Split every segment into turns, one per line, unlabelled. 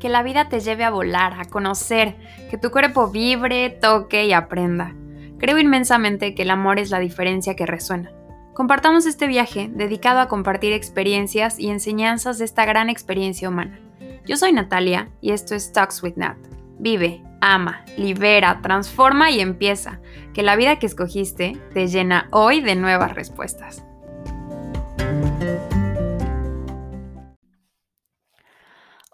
que la vida te lleve a volar, a conocer, que tu cuerpo vibre, toque y aprenda. Creo inmensamente que el amor es la diferencia que resuena. Compartamos este viaje dedicado a compartir experiencias y enseñanzas de esta gran experiencia humana. Yo soy Natalia y esto es Talks with Nat. Vive, ama, libera, transforma y empieza. Que la vida que escogiste te llena hoy de nuevas respuestas.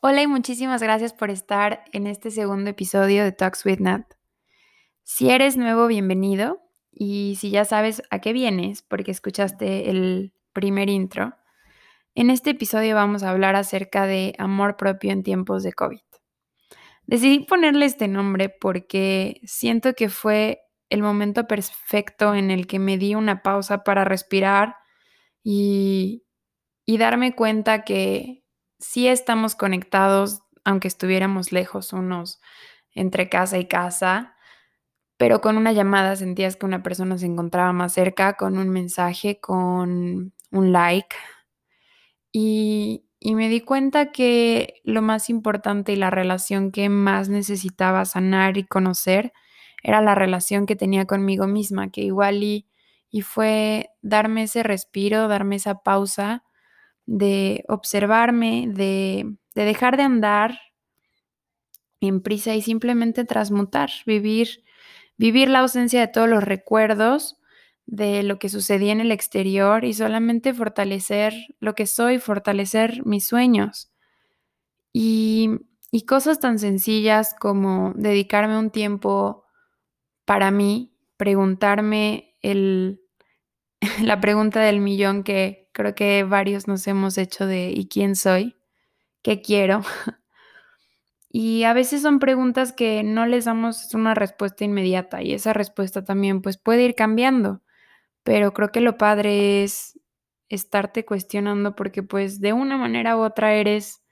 Hola y muchísimas gracias por estar en este segundo episodio de Talks with Nat. Si eres nuevo, bienvenido. Y si ya sabes a qué vienes, porque escuchaste el primer intro, en este episodio vamos a hablar acerca de amor propio en tiempos de COVID. Decidí ponerle este nombre porque siento que fue el momento perfecto en el que me di una pausa para respirar y, y darme cuenta que sí estamos conectados, aunque estuviéramos lejos unos entre casa y casa, pero con una llamada sentías que una persona se encontraba más cerca, con un mensaje, con un like. Y, y me di cuenta que lo más importante y la relación que más necesitaba sanar y conocer era la relación que tenía conmigo misma, que igual y, y fue darme ese respiro, darme esa pausa de observarme, de, dejar de andar en prisa y simplemente transmutar, vivir, vivir la ausencia de todos los recuerdos de lo que sucedía en el exterior y solamente fortalecer lo que soy, fortalecer mis sueños. Y, y cosas tan sencillas como dedicarme un tiempo para mí, preguntarme el, la pregunta del millón que creo que varios nos hemos hecho de ¿y quién soy? ¿Qué quiero? Y a veces son preguntas que no les damos una respuesta inmediata y esa respuesta también pues puede ir cambiando, pero creo que lo padre es estarte cuestionando porque pues de una manera u otra eres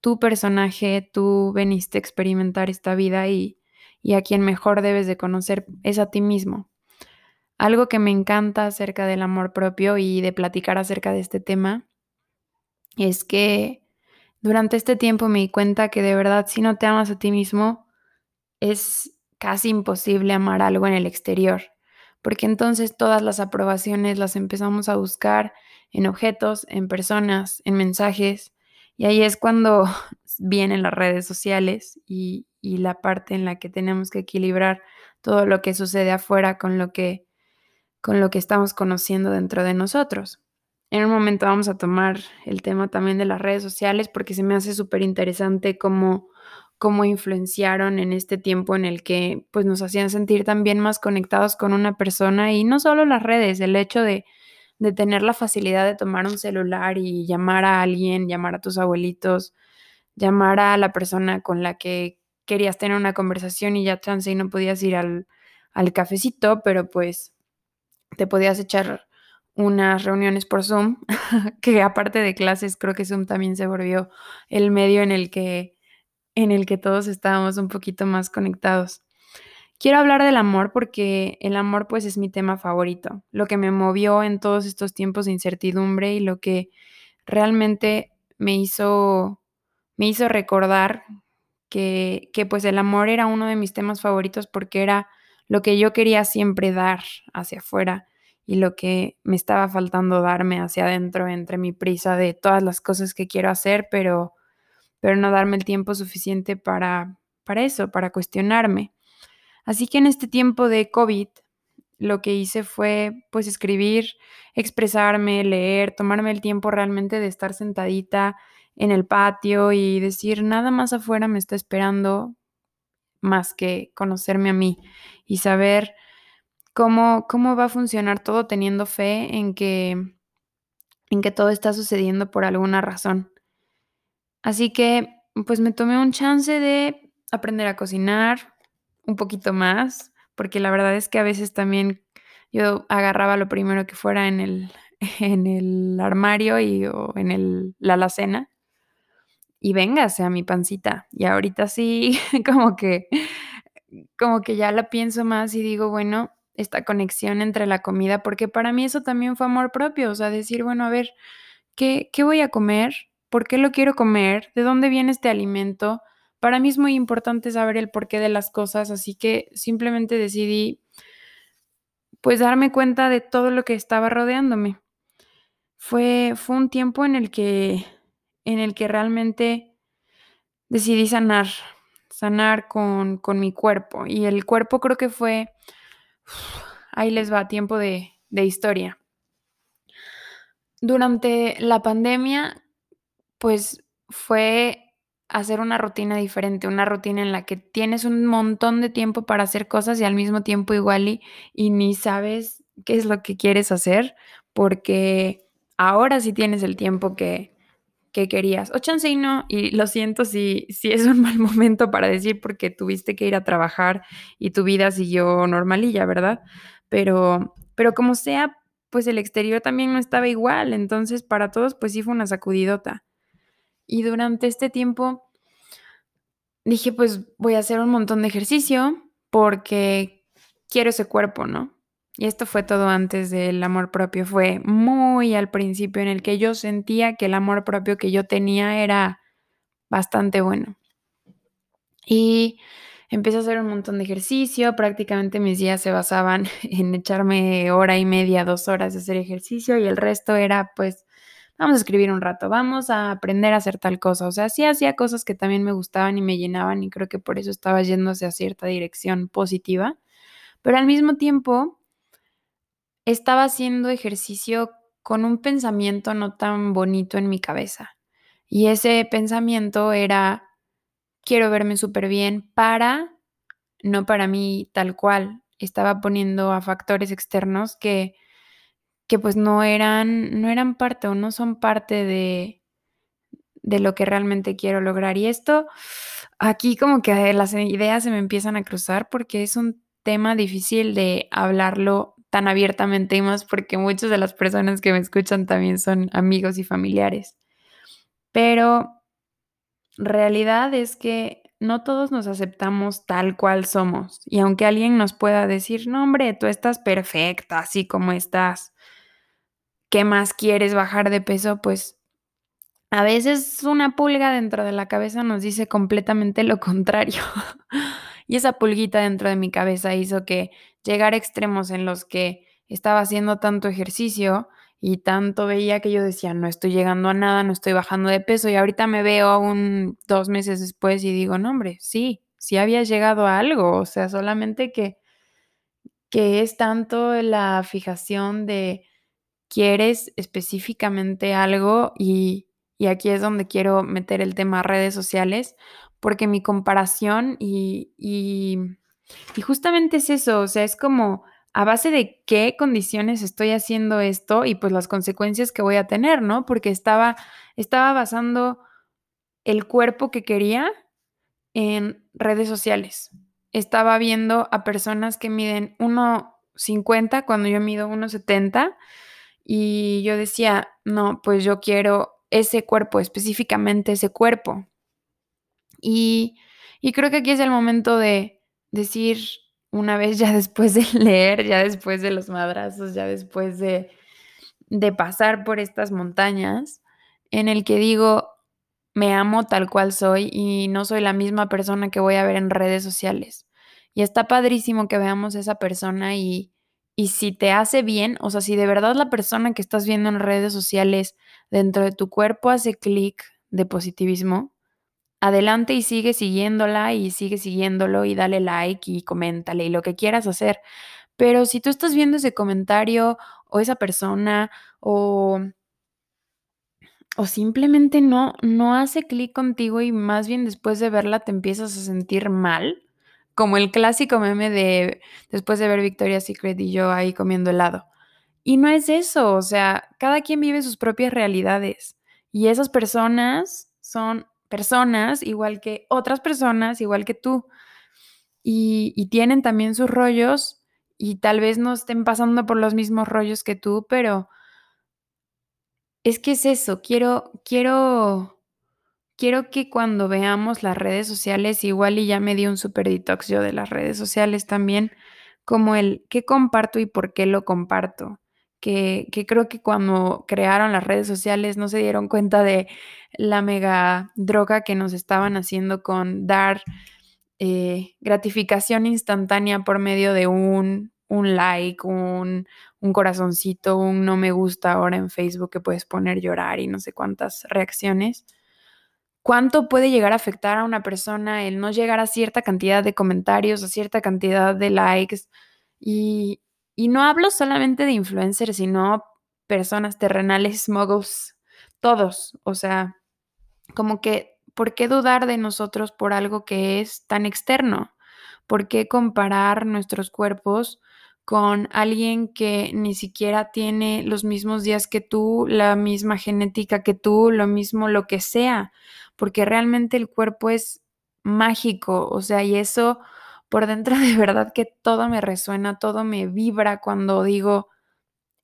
tu personaje, tú veniste a experimentar esta vida y, y a quien mejor debes de conocer es a ti mismo. Algo que me encanta acerca del amor propio y de platicar acerca de este tema es que durante este tiempo me di cuenta que de verdad si no te amas a ti mismo es casi imposible amar algo en el exterior, porque entonces todas las aprobaciones las empezamos a buscar en objetos, en personas, en mensajes, y ahí es cuando vienen las redes sociales y, y la parte en la que tenemos que equilibrar todo lo que sucede afuera con lo que con lo que estamos conociendo dentro de nosotros. En un momento vamos a tomar el tema también de las redes sociales porque se me hace súper interesante cómo, cómo influenciaron en este tiempo en el que pues nos hacían sentir también más conectados con una persona y no solo las redes, el hecho de, de tener la facilidad de tomar un celular y llamar a alguien, llamar a tus abuelitos, llamar a la persona con la que querías tener una conversación y ya chance y no podías ir al, al cafecito, pero pues te podías echar unas reuniones por Zoom, que aparte de clases, creo que Zoom también se volvió el medio en el que, en el que todos estábamos un poquito más conectados. Quiero hablar del amor porque el amor pues es mi tema favorito, lo que me movió en todos estos tiempos de incertidumbre y lo que realmente me hizo, me hizo recordar que, que pues el amor era uno de mis temas favoritos porque era lo que yo quería siempre dar hacia afuera y lo que me estaba faltando darme hacia adentro entre mi prisa de todas las cosas que quiero hacer, pero, pero no darme el tiempo suficiente para, para eso, para cuestionarme. Así que en este tiempo de COVID, lo que hice fue pues escribir, expresarme, leer, tomarme el tiempo realmente de estar sentadita en el patio y decir, nada más afuera me está esperando más que conocerme a mí y saber cómo, cómo va a funcionar todo teniendo fe en que, en que todo está sucediendo por alguna razón. Así que pues me tomé un chance de aprender a cocinar un poquito más, porque la verdad es que a veces también yo agarraba lo primero que fuera en el, en el armario y, o en el, la alacena y véngase a mi pancita. Y ahorita sí, como que, como que ya la pienso más y digo, bueno, esta conexión entre la comida, porque para mí eso también fue amor propio, o sea, decir, bueno, a ver, ¿qué, qué voy a comer? ¿Por qué lo quiero comer? ¿De dónde viene este alimento? para mí es muy importante saber el porqué de las cosas, así que simplemente decidí pues darme cuenta de todo lo que estaba rodeándome. Fue, fue un tiempo en el que, en el que realmente decidí sanar, sanar con, con mi cuerpo. Y el cuerpo creo que fue, ahí les va, tiempo de, de historia. Durante la pandemia, pues fue hacer una rutina diferente, una rutina en la que tienes un montón de tiempo para hacer cosas y al mismo tiempo igual y, y ni sabes qué es lo que quieres hacer porque ahora sí tienes el tiempo que, que querías. O chance y no, y lo siento si, si es un mal momento para decir porque tuviste que ir a trabajar y tu vida siguió normalilla, ¿verdad? Pero, pero como sea, pues el exterior también no estaba igual, entonces para todos pues sí fue una sacudidota. Y durante este tiempo dije, pues voy a hacer un montón de ejercicio porque quiero ese cuerpo, ¿no? Y esto fue todo antes del amor propio, fue muy al principio en el que yo sentía que el amor propio que yo tenía era bastante bueno. Y empecé a hacer un montón de ejercicio, prácticamente mis días se basaban en echarme hora y media, dos horas de hacer ejercicio y el resto era pues vamos a escribir un rato, vamos a aprender a hacer tal cosa. O sea, sí hacía cosas que también me gustaban y me llenaban y creo que por eso estaba yéndose a cierta dirección positiva. Pero al mismo tiempo, estaba haciendo ejercicio con un pensamiento no tan bonito en mi cabeza. Y ese pensamiento era, quiero verme súper bien para, no para mí tal cual. Estaba poniendo a factores externos que que pues no eran, no eran parte o no son parte de, de lo que realmente quiero lograr. Y esto, aquí como que las ideas se me empiezan a cruzar porque es un tema difícil de hablarlo tan abiertamente y más porque muchas de las personas que me escuchan también son amigos y familiares. Pero realidad es que no todos nos aceptamos tal cual somos. Y aunque alguien nos pueda decir, no hombre, tú estás perfecta así como estás, ¿qué más quieres bajar de peso? Pues a veces una pulga dentro de la cabeza nos dice completamente lo contrario. y esa pulguita dentro de mi cabeza hizo que llegar a extremos en los que estaba haciendo tanto ejercicio y tanto veía que yo decía, no estoy llegando a nada, no estoy bajando de peso y ahorita me veo un dos meses después y digo, no hombre, sí, sí habías llegado a algo, o sea, solamente que, que es tanto la fijación de quieres específicamente algo y, aquí es donde quiero meter el tema redes sociales, porque mi comparación y, y, y justamente es eso, o sea, es como a base de qué condiciones estoy haciendo esto y pues las consecuencias que voy a tener, ¿no? Porque estaba, estaba basando el cuerpo que quería en redes sociales. Estaba viendo a personas que miden 1,50 cuando yo mido 1,70 y yo decía, no, pues yo quiero ese cuerpo, específicamente ese cuerpo. Y, creo que aquí es el momento de decir, una vez ya después de leer, ya después de los madrazos, ya después de, de pasar por estas montañas, en el que digo, me amo tal cual soy y no soy la misma persona que voy a ver en redes sociales. Y está padrísimo que veamos esa persona y, y si te hace bien, o sea, si de verdad la persona que estás viendo en redes sociales dentro de tu cuerpo hace clic de positivismo, adelante y sigue siguiéndola y sigue siguiéndolo y dale like y coméntale y lo que quieras hacer. Pero si tú estás viendo ese comentario o esa persona o, o simplemente no, no hace clic contigo y más bien después de verla te empiezas a sentir mal, como el clásico meme de después de ver Victoria's Secret y yo ahí comiendo helado. Y no es eso, o sea, cada quien vive sus propias realidades y esas personas son personas igual que otras personas, igual que tú. Y, tienen también sus rollos y tal vez no estén pasando por los mismos rollos que tú, pero es que es eso, quiero, quiero quiero que cuando veamos las redes sociales, igual y ya me di un super detox yo de las redes sociales también, como el qué comparto y por qué lo comparto, que, creo que cuando crearon las redes sociales no se dieron cuenta de la mega droga que nos estaban haciendo con dar eh, gratificación instantánea por medio de un, un like, un, un, corazoncito, un no me gusta ahora en Facebook que puedes poner llorar y no sé cuántas reacciones. ¿Cuánto puede llegar a afectar a una persona el no llegar a cierta cantidad de comentarios, a cierta cantidad de likes? Y, y no hablo solamente de influencers, sino personas terrenales, muggles, todos. O sea, como que ¿por qué dudar de nosotros por algo que es tan externo? ¿Por qué comparar nuestros cuerpos con alguien que ni siquiera tiene los mismos días que tú, la misma genética que tú, lo mismo lo que sea? Porque realmente el cuerpo es mágico, o sea, y eso por dentro de verdad que todo me resuena, todo me vibra cuando digo,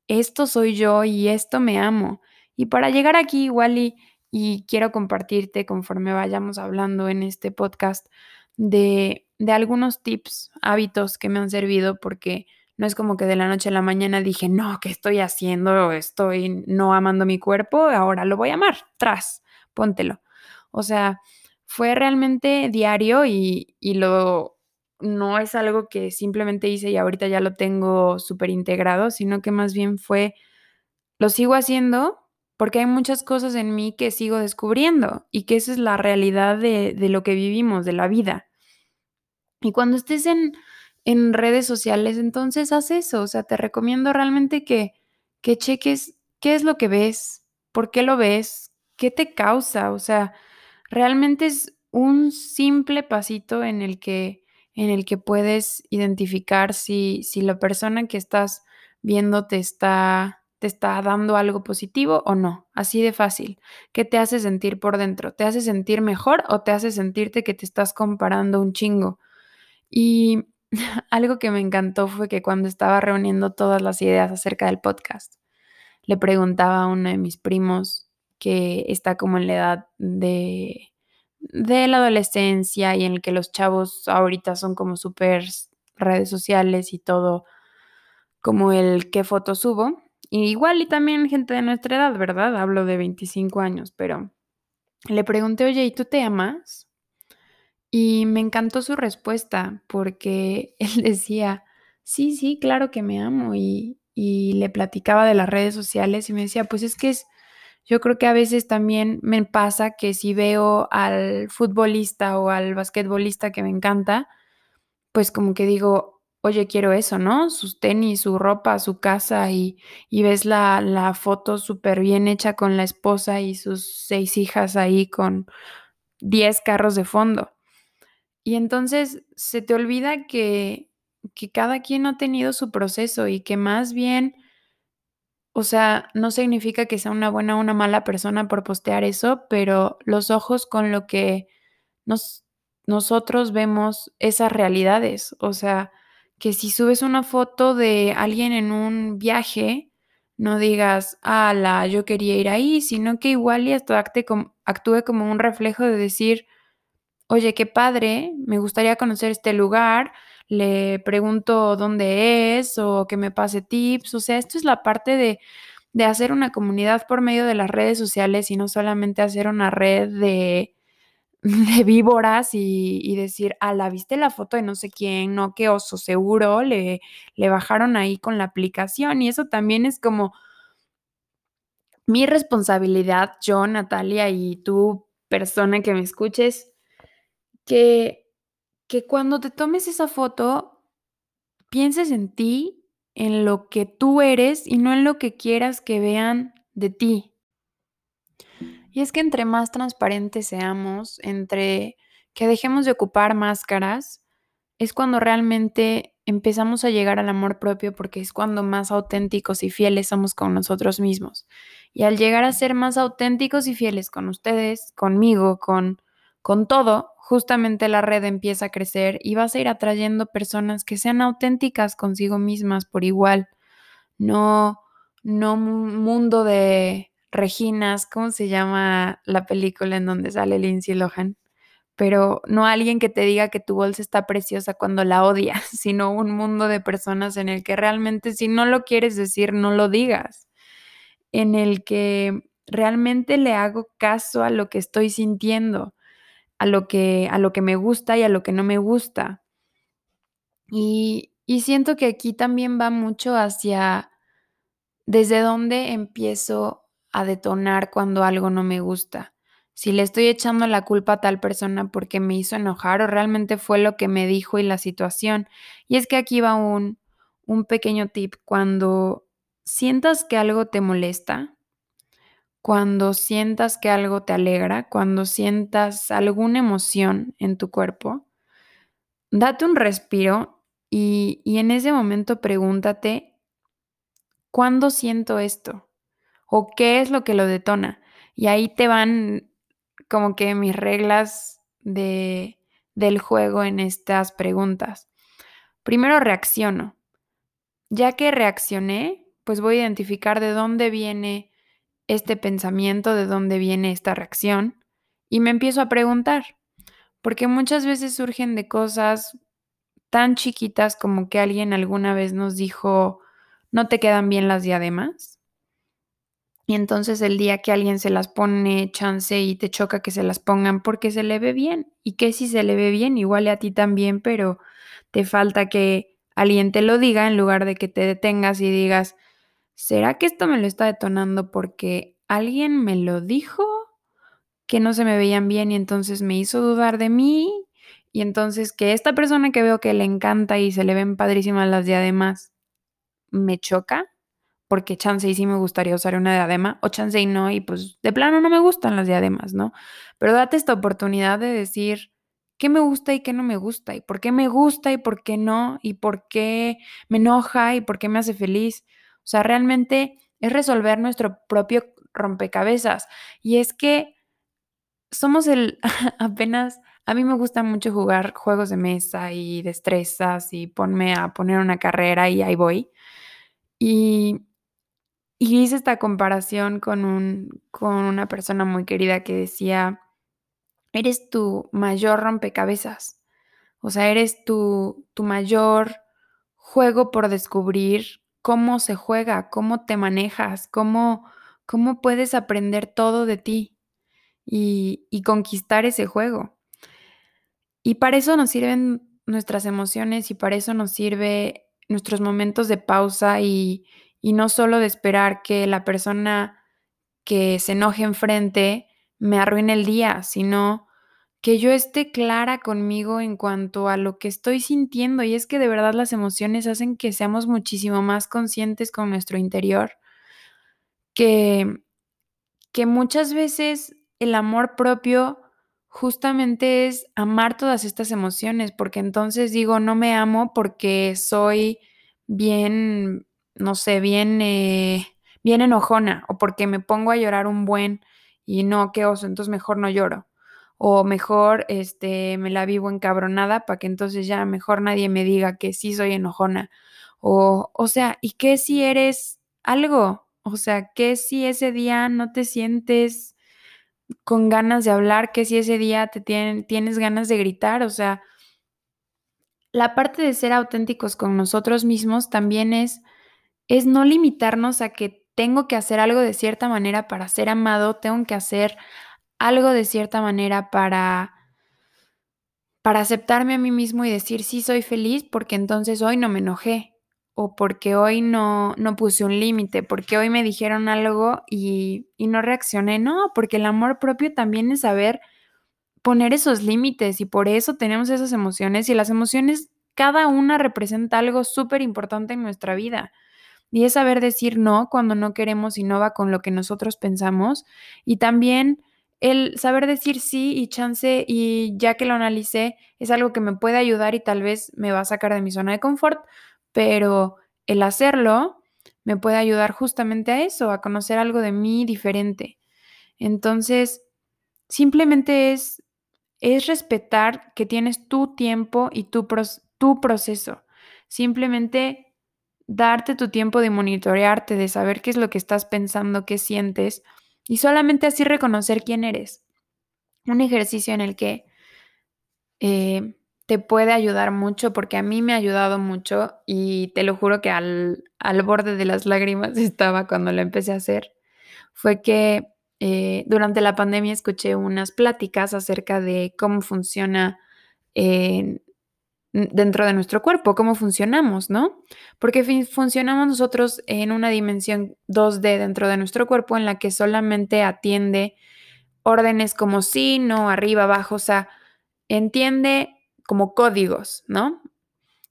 esto soy yo y esto me amo. Y para llegar aquí igual y y quiero compartirte conforme vayamos hablando en este podcast de, de, algunos tips, hábitos que me han servido porque no es como que de la noche a la mañana dije, no, ¿qué estoy haciendo? Estoy no amando mi cuerpo, ahora lo voy a amar, tras, póntelo. O sea, fue realmente diario y, y lo, no es algo que simplemente hice y ahorita ya lo tengo súper integrado, sino que más bien fue, lo sigo haciendo porque hay muchas cosas en mí que sigo descubriendo y que esa es la realidad de, de lo que vivimos, de la vida. Y cuando estés en, en, redes sociales, entonces haz eso, o sea, te recomiendo realmente que, que cheques qué es lo que ves, por qué lo ves, qué te causa, o sea, realmente es un simple pasito en el que, en el que puedes identificar si, si la persona que estás viendo te está te está dando algo positivo o no. Así de fácil. ¿Qué te hace sentir por dentro? ¿Te hace sentir mejor o te hace sentirte que te estás comparando un chingo? Y algo que me encantó fue que cuando estaba reuniendo todas las ideas acerca del podcast, le preguntaba a uno de mis primos que está como en la edad de, de la adolescencia y en el que los chavos ahorita son como súper redes sociales y todo, como el qué fotos subo igual y también gente de nuestra edad, ¿verdad? Hablo de 25 años, pero le pregunté, oye, ¿y tú te amas? Y me encantó su respuesta porque él decía, sí, sí, claro que me amo. Y, y le platicaba de las redes sociales y me decía, pues es que es, yo creo que a veces también me pasa que si veo al futbolista o al basquetbolista que me encanta, pues como que digo, oye, quiero eso, ¿no? Sus tenis, su ropa, su casa y, y ves la, la foto súper bien hecha con la esposa y sus seis hijas ahí con diez carros de fondo. Y entonces se te olvida que, que cada quien ha tenido su proceso y que más bien, o sea, no significa que sea una buena o una mala persona por postear eso, pero los ojos con lo que nos, nosotros vemos esas realidades, o sea, que si subes una foto de alguien en un viaje, no digas, ala, yo quería ir ahí, sino que igual y hasta actúe como un reflejo de decir, oye, qué padre, me gustaría conocer este lugar, le pregunto dónde es o que me pase tips, o sea, esto es la parte de, de hacer una comunidad por medio de las redes sociales y no solamente hacer una red de de víboras y, y, decir, ah, la viste la foto de no sé quién, no, qué oso, seguro le, le bajaron ahí con la aplicación. Y eso también es como mi responsabilidad, yo, Natalia, y tú, persona que me escuches, que, que cuando te tomes esa foto, pienses en ti, en lo que tú eres y no en lo que quieras que vean de ti. Y es que entre más transparentes seamos, entre que dejemos de ocupar máscaras, es cuando realmente empezamos a llegar al amor propio porque es cuando más auténticos y fieles somos con nosotros mismos. Y al llegar a ser más auténticos y fieles con ustedes, conmigo, con, con todo, justamente la red empieza a crecer y vas a ir atrayendo personas que sean auténticas consigo mismas por igual. No, no un mundo de Reginas, ¿cómo se llama la película en donde sale Lindsay Lohan? pero no alguien que te diga que tu bolsa está preciosa cuando la odias, sino un mundo de personas en el que realmente si no lo quieres decir, no lo digas, en el que realmente le hago caso a lo que estoy sintiendo, a lo que, a lo que me gusta y a lo que no me gusta. Y, y siento que aquí también va mucho hacia desde dónde empiezo a detonar cuando algo no me gusta. Si le estoy echando la culpa a tal persona porque me hizo enojar o realmente fue lo que me dijo y la situación. Y es que aquí va un, un pequeño tip. Cuando sientas que algo te molesta, cuando sientas que algo te alegra, cuando sientas alguna emoción en tu cuerpo, date un respiro y, y en ese momento pregúntate, ¿cuándo siento esto? ¿O qué es lo que lo detona? Y ahí te van como que mis reglas de, del juego en estas preguntas. Primero reacciono. Ya que reaccioné, pues voy a identificar de dónde viene este pensamiento, de dónde viene esta reacción y me empiezo a preguntar, porque muchas veces surgen de cosas tan chiquitas como que alguien alguna vez nos dijo, no te quedan bien las diademas. Y entonces el día que alguien se las pone chance y te choca que se las pongan porque se le ve bien. Y que si se le ve bien, igual a ti también, pero te falta que alguien te lo diga en lugar de que te detengas y digas, ¿será que esto me lo está detonando porque alguien me lo dijo? Que no se me veían bien y entonces me hizo dudar de mí. Y entonces que esta persona que veo que le encanta y se le ven padrísimas las diademas, me choca, porque chance y sí me gustaría usar una diadema, o chance y no, y pues de plano no me gustan las diademas, ¿no? Pero date esta oportunidad de decir qué me gusta y qué no me gusta, y por qué me gusta y por qué no, y por qué me enoja y por qué me hace feliz. O sea, realmente es resolver nuestro propio rompecabezas. Y es que somos el apenas, a mí me gusta mucho jugar juegos de mesa y destrezas y ponme a poner una carrera y ahí voy. Y, y hice esta comparación con, un, con una persona muy querida que decía, eres tu mayor rompecabezas. O sea, eres tu, tu mayor juego por descubrir cómo se juega, cómo te manejas, cómo, cómo puedes aprender todo de ti y, y conquistar ese juego. Y para eso nos sirven nuestras emociones y para eso nos sirve nuestros momentos de pausa y, y no solo de esperar que la persona que se enoje enfrente me arruine el día, sino que yo esté clara conmigo en cuanto a lo que estoy sintiendo. Y es que de verdad las emociones hacen que seamos muchísimo más conscientes con nuestro interior, que, que muchas veces el amor propio justamente es amar todas estas emociones, porque entonces digo, no me amo porque soy bien, no sé, bien, eh, bien enojona o porque me pongo a llorar un buen y no, qué oso, entonces mejor no lloro o mejor este, me la vivo encabronada para que entonces ya mejor nadie me diga que sí soy enojona. O, o sea, ¿y qué si eres algo? O sea, ¿qué si ese día no te sientes con ganas de hablar? ¿Qué si ese día te tienes ganas de gritar? O sea, la parte de ser auténticos con nosotros mismos también es, es no limitarnos a que tengo que hacer algo de cierta manera para ser amado, tengo que hacer algo de cierta manera para para aceptarme a mí mismo y decir sí soy feliz porque entonces hoy no me enojé o porque hoy no, no puse un límite, porque hoy me dijeron algo y, y no reaccioné. No, porque el amor propio también es saber poner esos límites y por eso tenemos esas emociones y las emociones, cada una representa algo súper importante en nuestra vida. Y es saber decir no cuando no queremos y no va con lo que nosotros pensamos. Y también el saber decir sí y chance y ya que lo analicé es algo que me puede ayudar y tal vez me va a sacar de mi zona de confort, pero el hacerlo me puede ayudar justamente a eso, a conocer algo de mí diferente. Entonces, simplemente es, es respetar que tienes tu tiempo y tu, tu proceso. Simplemente darte tu tiempo de monitorearte, de saber qué es lo que estás pensando, qué sientes y solamente así reconocer quién eres. Un ejercicio en el que eh, te puede ayudar mucho porque a mí me ha ayudado mucho y te lo juro que al, al borde de las lágrimas estaba cuando lo empecé a hacer. Fue que eh, durante la pandemia escuché unas pláticas acerca de cómo funciona dentro de nuestro cuerpo, cómo funcionamos, ¿no? Porque funcionamos nosotros en una dimensión 2D dentro de nuestro cuerpo en la que solamente atiende órdenes como sí, no, arriba, abajo, o sea, entiende como códigos, ¿no?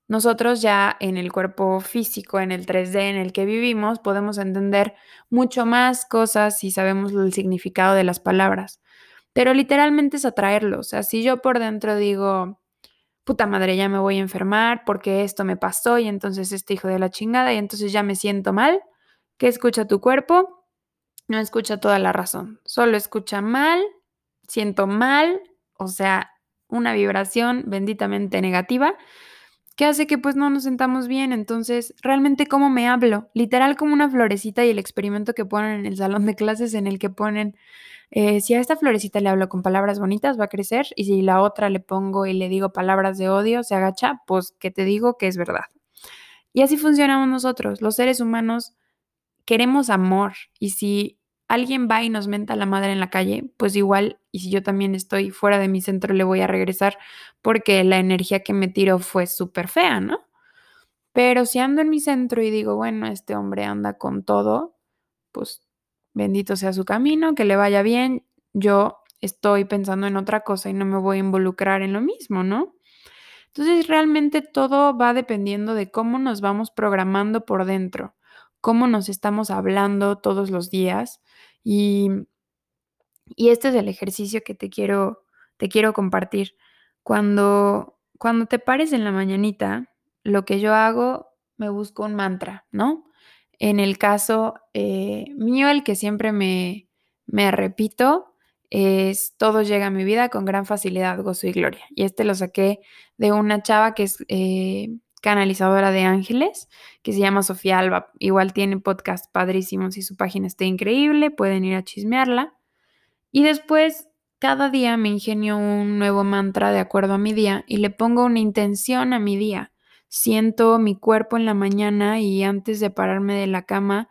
Nosotros ya en el cuerpo físico, en el 3D en el que vivimos, podemos entender mucho más cosas si sabemos el significado de las palabras. Pero literalmente es atraerlo. O sea, si yo por dentro digo, puta madre, ya me voy a enfermar porque esto me pasó y entonces este hijo de la chingada y entonces ya me siento mal, ¿qué escucha tu cuerpo? No escucha toda la razón, solo escucha mal, siento mal, o sea, una vibración benditamente negativa que hace que pues no nos sentamos bien. Entonces, realmente cómo me hablo, literal como una florecita y el experimento que ponen en el salón de clases en el que ponen, eh, si a esta florecita le hablo con palabras bonitas va a crecer y si la otra le pongo y le digo palabras de odio, se agacha, pues que te digo que es verdad. Y así funcionamos nosotros, los seres humanos queremos amor y si alguien va y nos menta la madre en la calle, pues igual, y si yo también estoy fuera de mi centro, le voy a regresar porque la energía que me tiró fue súper fea, ¿no? Pero si ando en mi centro y digo, bueno, este hombre anda con todo, pues bendito sea su camino, que le vaya bien, yo estoy pensando en otra cosa y no me voy a involucrar en lo mismo, ¿no? Entonces realmente todo va dependiendo de cómo nos vamos programando por dentro, cómo nos estamos hablando todos los días y, y este es el ejercicio que te quiero, te quiero compartir. Cuando, cuando te pares en la mañanita, lo que yo hago, me busco un mantra, ¿no? En el caso eh, mío, el que siempre me, me repito es todo llega a mi vida con gran facilidad, gozo y gloria. Y este lo saqué de una chava que es eh, canalizadora de ángeles, que se llama Sofía Alba. Igual tiene podcast padrísimos y su página está increíble, pueden ir a chismearla. Y después, cada día me ingenio un nuevo mantra de acuerdo a mi día y le pongo una intención a mi día. Siento mi cuerpo en la mañana y antes de pararme de la cama,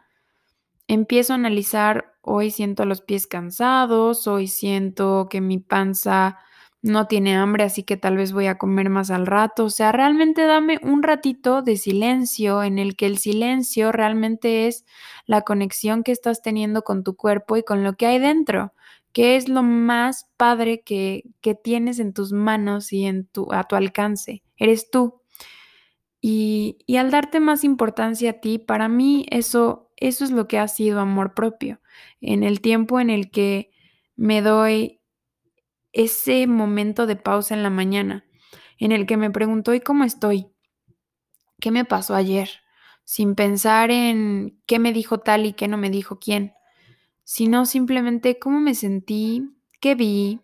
empiezo a analizar, hoy siento los pies cansados, hoy siento que mi panza no tiene hambre, así que tal vez voy a comer más al rato. O sea, realmente dame un ratito de silencio en el que el silencio realmente es la conexión que estás teniendo con tu cuerpo y con lo que hay dentro, que es lo más padre que, que tienes en tus manos y en tu, a tu alcance. Eres tú. Y, al darte más importancia a ti, para mí eso, eso es lo que ha sido amor propio. En el tiempo en el que me doy ese momento de pausa en la mañana en el que me pregunto, ¿y cómo estoy? ¿Qué me pasó ayer? Sin pensar en qué me dijo tal y qué no me dijo quién, sino simplemente cómo me sentí, qué vi,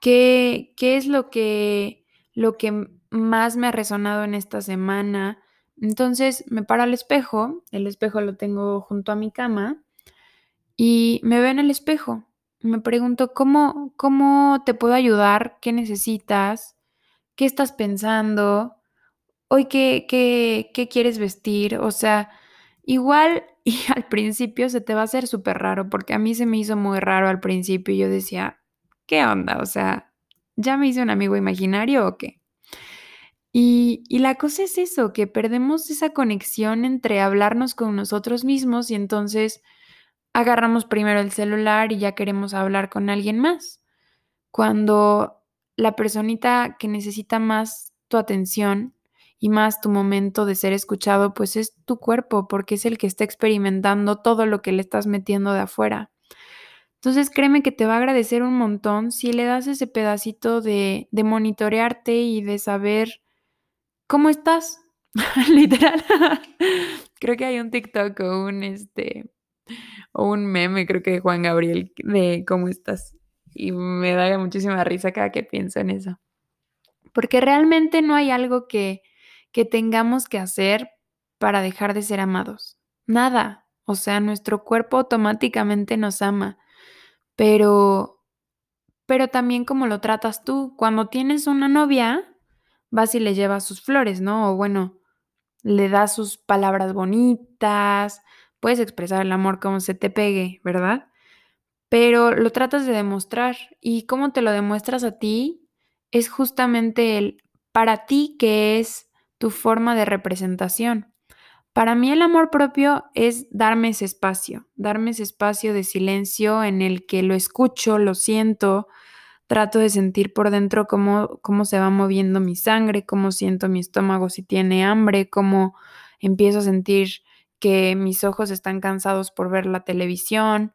qué, qué es lo que, lo que más me ha resonado en esta semana. Entonces me paro al espejo, el espejo lo tengo junto a mi cama y me veo en el espejo me pregunto, ¿cómo, cómo te puedo ayudar? ¿Qué necesitas? ¿Qué estás pensando? Hoy, ¿qué, qué, qué quieres vestir? O sea, igual y al principio se te va a hacer súper raro, porque a mí se me hizo muy raro al principio y yo decía, ¿qué onda? O sea, ¿ya me hice un amigo imaginario o qué? Y, la cosa es eso, que perdemos esa conexión entre hablarnos con nosotros mismos y entonces agarramos primero el celular y ya queremos hablar con alguien más. Cuando la personita que necesita más tu atención y más tu momento de ser escuchado, pues es tu cuerpo, porque es el que está experimentando todo lo que le estás metiendo de afuera. Entonces créeme que te va a agradecer un montón si le das ese pedacito de, de monitorearte y de saber cómo estás. Literal. Creo que hay un TikTok o un este o un meme, creo que de Juan Gabriel, de cómo estás. Y me da muchísima risa cada que pienso en eso. Porque realmente no hay algo que, que tengamos que hacer para dejar de ser amados. Nada. O sea, nuestro cuerpo automáticamente nos ama. Pero, pero también cómo lo tratas tú. Cuando tienes una novia, vas y le llevas sus flores, ¿no? O bueno, le das sus palabras bonitas, puedes expresar el amor como se te pegue, ¿verdad? Pero lo tratas de demostrar y cómo te lo demuestras a ti es justamente el para ti que es tu forma de representación. Para mí el amor propio es darme ese espacio, darme ese espacio de silencio en el que lo escucho, lo siento, trato de sentir por dentro cómo, cómo se va moviendo mi sangre, cómo siento mi estómago si tiene hambre, cómo empiezo a sentir que mis ojos están cansados por ver la televisión,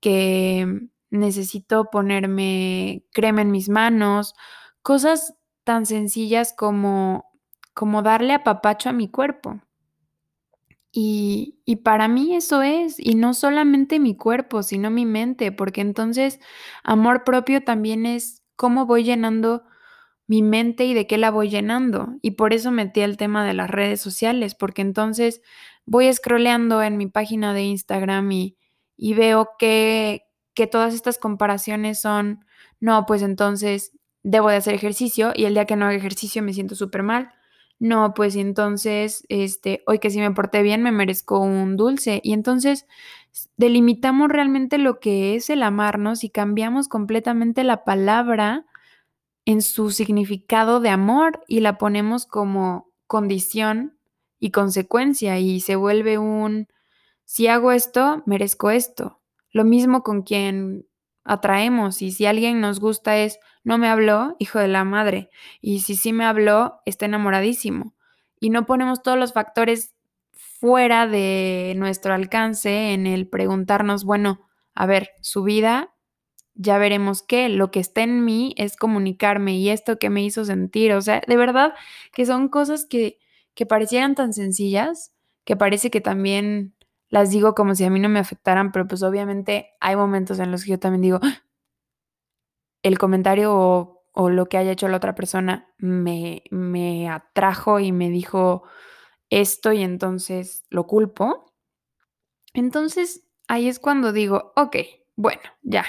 que necesito ponerme crema en mis manos, cosas tan sencillas como, como darle apapacho a mi cuerpo. Y, para mí eso es, y no solamente mi cuerpo, sino mi mente, porque entonces amor propio también es cómo voy llenando mi mente y de qué la voy llenando. Y por eso metí el tema de las redes sociales, porque entonces voy scrolleando en mi página de Instagram y, y veo que, que todas estas comparaciones son, no, pues entonces debo de hacer ejercicio y el día que no hago ejercicio me siento súper mal no, pues entonces, este, hoy que sí me porté bien, me merezco un dulce. Y entonces delimitamos realmente lo que es el amarnos y cambiamos completamente la palabra en su significado de amor y la ponemos como condición y consecuencia y se vuelve un, si hago esto, merezco esto. Lo mismo con quien atraemos y si alguien nos gusta es, no me habló, hijo de la madre, y si sí me habló, está enamoradísimo. Y no ponemos todos los factores fuera de nuestro alcance en el preguntarnos, bueno, a ver, su vida, ya veremos qué, lo que está en mí es comunicarme y esto que me hizo sentir, o sea, de verdad que son cosas que, que parecieran tan sencillas, que parece que también las digo como si a mí no me afectaran, pero pues obviamente hay momentos en los que yo también digo, ¡Ah! el comentario o, lo que haya hecho la otra persona me, me atrajo y me dijo esto y entonces lo culpo. Entonces ahí es cuando digo, ok, bueno, ya,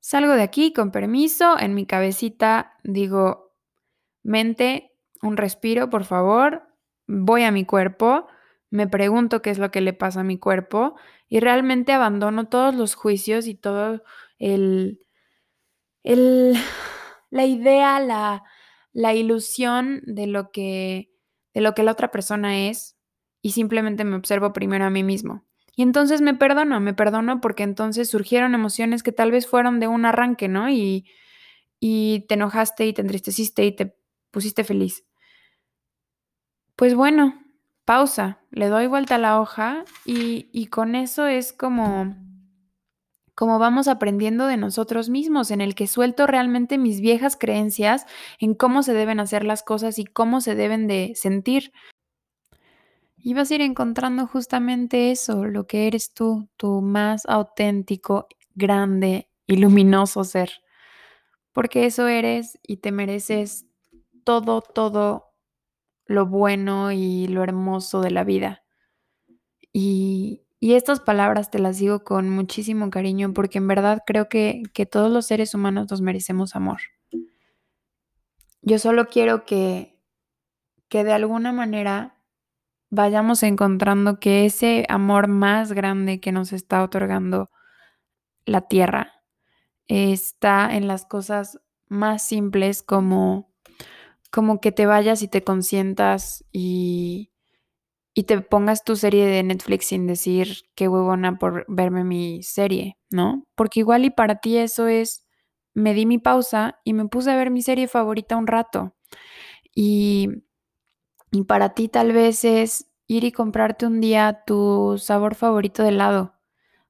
salgo de aquí con permiso, en mi cabecita digo, mente, un respiro, por favor, voy a mi cuerpo me pregunto qué es lo que le pasa a mi cuerpo y realmente abandono todos los juicios y todo el, el la idea, la, la ilusión de lo que de lo que la otra persona es y simplemente me observo primero a mí mismo. Y entonces me perdono, me perdono porque entonces surgieron emociones que tal vez fueron de un arranque, ¿no? Y, y te enojaste y te entristeciste y te pusiste feliz. Pues bueno, pausa, le doy vuelta a la hoja y, y con eso es como, como vamos aprendiendo de nosotros mismos, en el que suelto realmente mis viejas creencias en cómo se deben hacer las cosas y cómo se deben de sentir. Y vas a ir encontrando justamente eso, lo que eres tú, tu más auténtico, grande y luminoso ser. Porque eso eres y te mereces todo, todo lo bueno y lo hermoso de la vida. Y, y, estas palabras te las digo con muchísimo cariño porque en verdad creo que, que todos los seres humanos nos merecemos amor. Yo solo quiero que, que de alguna manera vayamos encontrando que ese amor más grande que nos está otorgando la tierra está en las cosas más simples como como que te vayas y te consientas y, y te pongas tu serie de Netflix sin decir qué huevona por verme mi serie, ¿no? Porque igual y para ti eso es, me di mi pausa y me puse a ver mi serie favorita un rato. Y, y para ti tal vez es ir y comprarte un día tu sabor favorito de helado,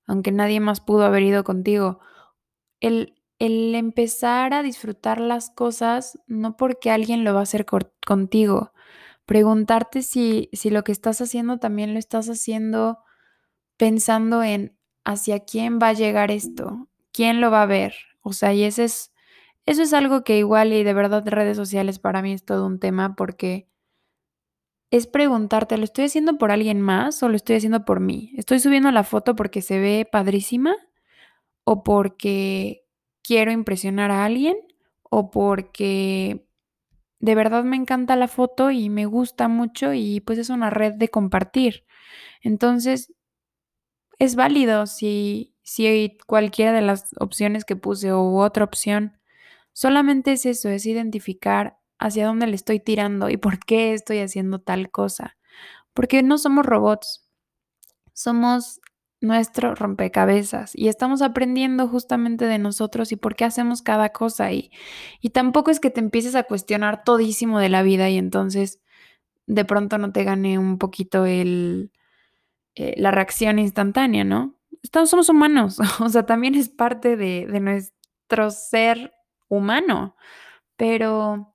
aunque nadie más pudo haber ido contigo. El, el empezar a disfrutar las cosas no porque alguien lo va a hacer contigo. Preguntarte si, si lo que estás haciendo también lo estás haciendo pensando en hacia quién va a llegar esto, quién lo va a ver. O sea, y ese es, eso es algo que igual y de verdad redes sociales para mí es todo un tema porque es preguntarte, ¿lo estoy haciendo por alguien más o lo estoy haciendo por mí? ¿Estoy subiendo la foto porque se ve padrísima o porque quiero impresionar a alguien o porque de verdad me encanta la foto y me gusta mucho y pues es una red de compartir. Entonces, es válido si, si cualquiera de las opciones que puse u otra opción. Solamente es eso, es identificar hacia dónde le estoy tirando y por qué estoy haciendo tal cosa. Porque no somos robots, somos nuestro rompecabezas y estamos aprendiendo justamente de nosotros y por qué hacemos cada cosa y, y tampoco es que te empieces a cuestionar todísimo de la vida y entonces de pronto no te gane un poquito el, eh, la reacción instantánea, ¿no? Estamos, somos humanos, o sea, también es parte de, de nuestro ser humano, pero,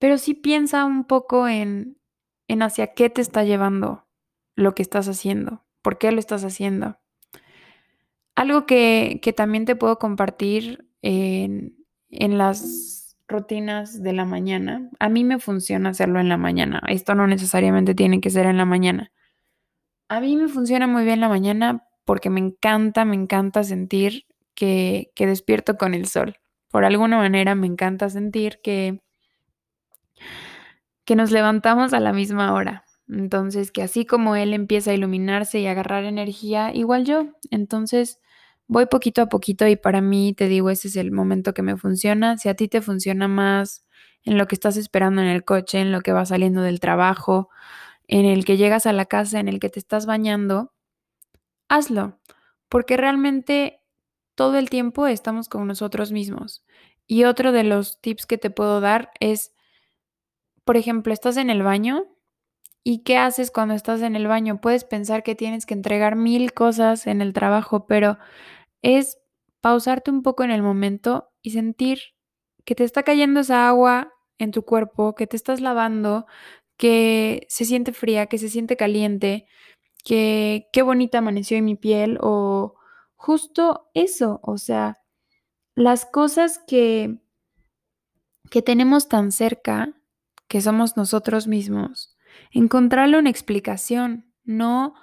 pero sí piensa un poco en, en hacia qué te está llevando lo que estás haciendo. ¿Por qué lo estás haciendo? Algo que, también te puedo compartir en, en las rutinas de la mañana. A mí me funciona hacerlo en la mañana. Esto no necesariamente tiene que ser en la mañana. A mí me funciona muy bien la mañana porque me encanta, me encanta sentir que, que despierto con el sol. Por alguna manera me encanta sentir que, que nos levantamos a la misma hora. Entonces, que así como él empieza a iluminarse y a agarrar energía, igual yo. Entonces, voy poquito a poquito y para mí, te digo, ese es el momento que me funciona. Si a ti te funciona más en lo que estás esperando en el coche, en lo que va saliendo del trabajo, en el que llegas a la casa, en el que te estás bañando, hazlo, porque realmente todo el tiempo estamos con nosotros mismos. Y otro de los tips que te puedo dar es, por ejemplo, estás en el baño ¿Y qué haces cuando estás en el baño? Puedes pensar que tienes que entregar mil cosas en el trabajo, pero es pausarte un poco en el momento y sentir que te está cayendo esa agua en tu cuerpo, que te estás lavando, que se siente fría, que se siente caliente, que qué bonita amaneció en mi piel o justo eso, o sea, las cosas que que tenemos tan cerca, que somos nosotros mismos, encontrarle una explicación, no,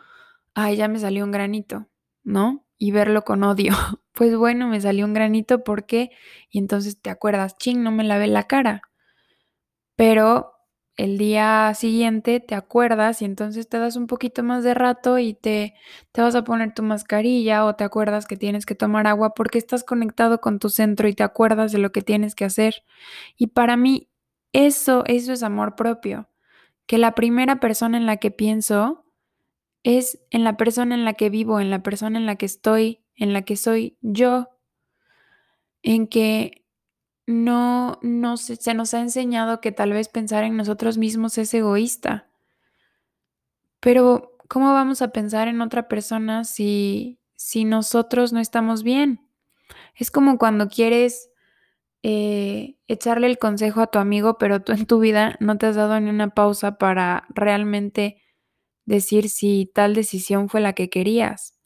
ay, ya me salió un granito, ¿no? Y verlo con odio. Pues bueno, me salió un granito, ¿por qué? Y entonces te acuerdas, ching, no me lavé la cara. Pero el día siguiente te acuerdas y entonces te das un poquito más de rato y te, te vas a poner tu mascarilla o te acuerdas que tienes que tomar agua porque estás conectado con tu centro y te acuerdas de lo que tienes que hacer. Y para mí eso, eso es amor propio que la primera persona en la que pienso es en la persona en la que vivo, en la persona en la que estoy, en la que soy yo, en que no, no se, se nos ha enseñado que tal vez pensar en nosotros mismos es egoísta. Pero, ¿cómo vamos a pensar en otra persona si, si nosotros no estamos bien? Es como cuando quieres eh, echarle el consejo a tu amigo, pero tú en tu vida no te has dado ni una pausa para realmente decir si tal decisión fue la que querías.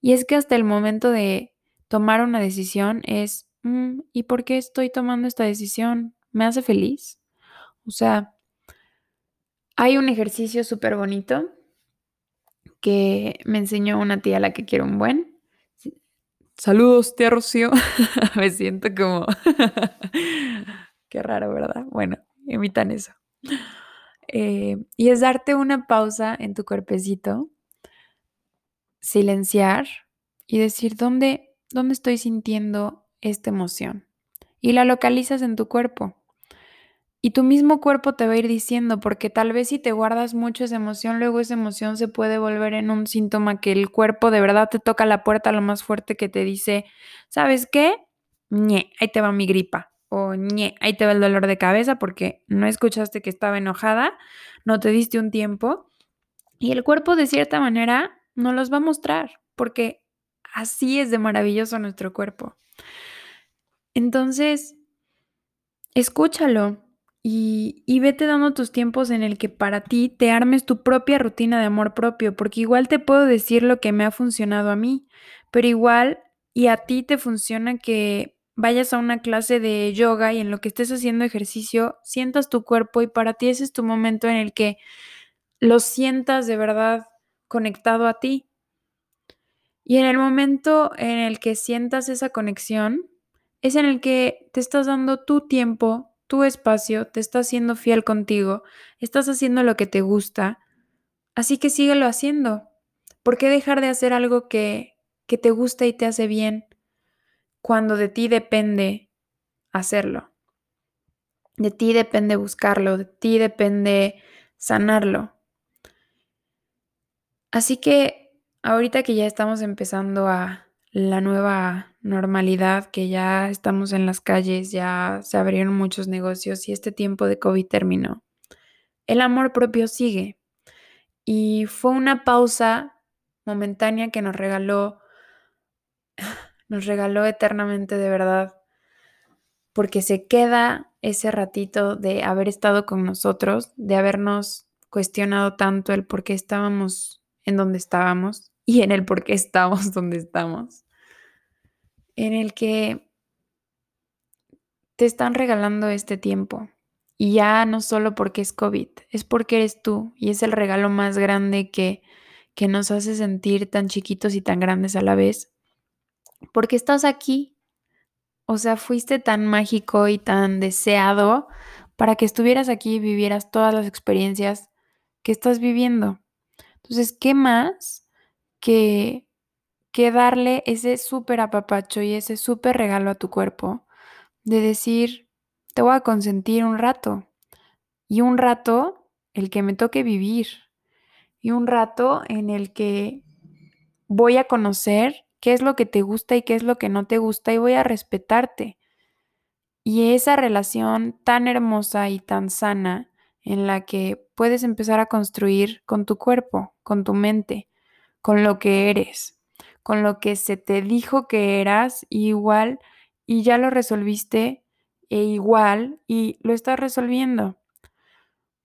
Y es que hasta el momento de tomar una decisión es, mm, ¿y por qué estoy tomando esta decisión? ¿Me hace feliz? O sea, hay un ejercicio súper bonito que me enseñó una tía a la que quiero un buen, Saludos, tía Rocío. Me siento como... Qué raro, ¿verdad? Bueno, imitan eso. Eh, y es darte una pausa en tu cuerpecito, silenciar y decir, ¿dónde, ¿dónde estoy sintiendo esta emoción? Y la localizas en tu cuerpo. Y tu mismo cuerpo te va a ir diciendo, porque tal vez si te guardas mucho esa emoción, luego esa emoción se puede volver en un síntoma que el cuerpo de verdad te toca la puerta lo más fuerte que te dice, ¿sabes qué? ñe, ahí te va mi gripa. O ñe, ahí te va el dolor de cabeza porque no escuchaste que estaba enojada, no te diste un tiempo. Y el cuerpo de cierta manera no los va a mostrar, porque así es de maravilloso nuestro cuerpo. Entonces, escúchalo, y, vete dando tus tiempos en el que para ti te armes tu propia rutina de amor propio, porque igual te puedo decir lo que me ha funcionado a mí, pero igual y a ti te funciona que vayas a una clase de yoga y en lo que estés haciendo ejercicio, sientas tu cuerpo y para ti ese es tu momento en el que lo sientas de verdad conectado a ti. Y en el momento en el que sientas esa conexión, es en el que te estás dando tu tiempo, tu espacio, te estás siendo fiel contigo, estás haciendo lo que te gusta, así que síguelo haciendo. ¿Por qué dejar de hacer algo que, que te gusta y te hace bien cuando de ti depende hacerlo? De ti depende buscarlo, de ti depende sanarlo. Así que ahorita que ya estamos empezando a la nueva normalidad, que ya estamos en las calles, ya se abrieron muchos negocios y este tiempo de COVID terminó. El amor propio sigue. Y fue una pausa momentánea que nos regaló, nos regaló eternamente de verdad, porque se queda ese ratito de haber estado con nosotros, de habernos cuestionado tanto el por qué estábamos en donde estábamos y en el por qué estamos donde estamos, en el que te están regalando este tiempo. Y ya no solo porque es COVID, es porque eres tú y es el regalo más grande que, que nos hace sentir tan chiquitos y tan grandes a la vez. Porque estás aquí. O sea, fuiste tan mágico y tan deseado para que estuvieras aquí y vivieras todas las experiencias que estás viviendo. Entonces, ¿qué más que, darle ese súper apapacho y ese súper regalo a tu cuerpo? De decir, te voy a consentir un rato. Y un rato el que me toque vivir. Y un rato en el que voy a conocer qué es lo que te gusta y qué es lo que no te gusta y voy a respetarte. Y esa relación tan hermosa y tan sana en la que puedes empezar a construir con tu cuerpo, con tu mente, con lo que eres, con lo que se te dijo que eras igual y ya lo resolviste e igual y lo estás resolviendo.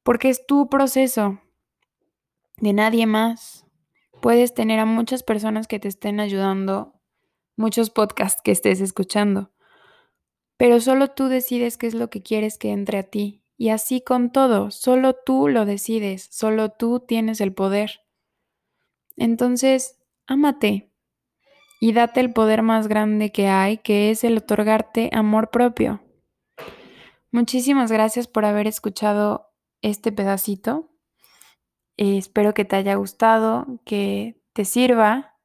Porque es tu proceso, de nadie más. Puedes tener a muchas personas que te estén ayudando, muchos podcasts que estés escuchando, pero solo tú decides qué es lo que quieres que entre a ti y así con todo, solo tú lo decides, solo tú tienes el poder. Entonces, ámate y date el poder más grande que hay, que es el otorgarte amor propio. Muchísimas gracias por haber escuchado este pedacito. Eh, espero que te haya gustado, que te sirva.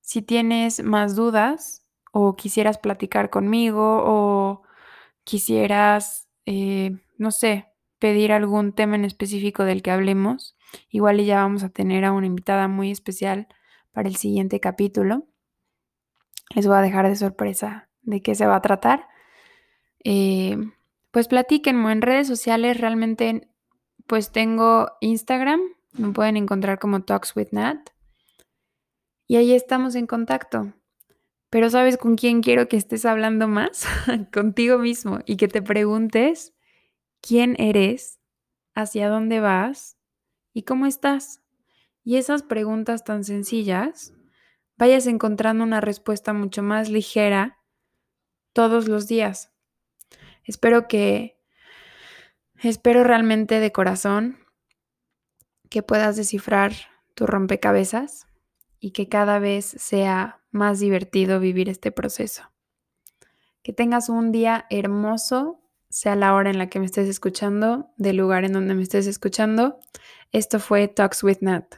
Si tienes más dudas o quisieras platicar conmigo o quisieras eh, no sé, pedir algún tema en específico del que hablemos, igual ya vamos a tener a una invitada muy especial para el siguiente capítulo. Les voy a dejar de sorpresa de qué se va a tratar. Eh, pues platíquenme en redes sociales, realmente pues tengo Instagram, me pueden encontrar como Talks with Nat. Y ahí estamos en contacto. Pero ¿sabes con quién quiero que estés hablando más? Contigo mismo y que te preguntes quién eres, hacia dónde vas y cómo estás. Y esas preguntas tan sencillas, vayas encontrando una respuesta mucho más ligera todos los días. Espero que, espero realmente de corazón que puedas descifrar tu rompecabezas y que cada vez sea más divertido vivir este proceso. Que tengas un día hermoso sea la hora en la que me estés escuchando, del lugar en donde me estés escuchando. Esto fue Talks with Nat.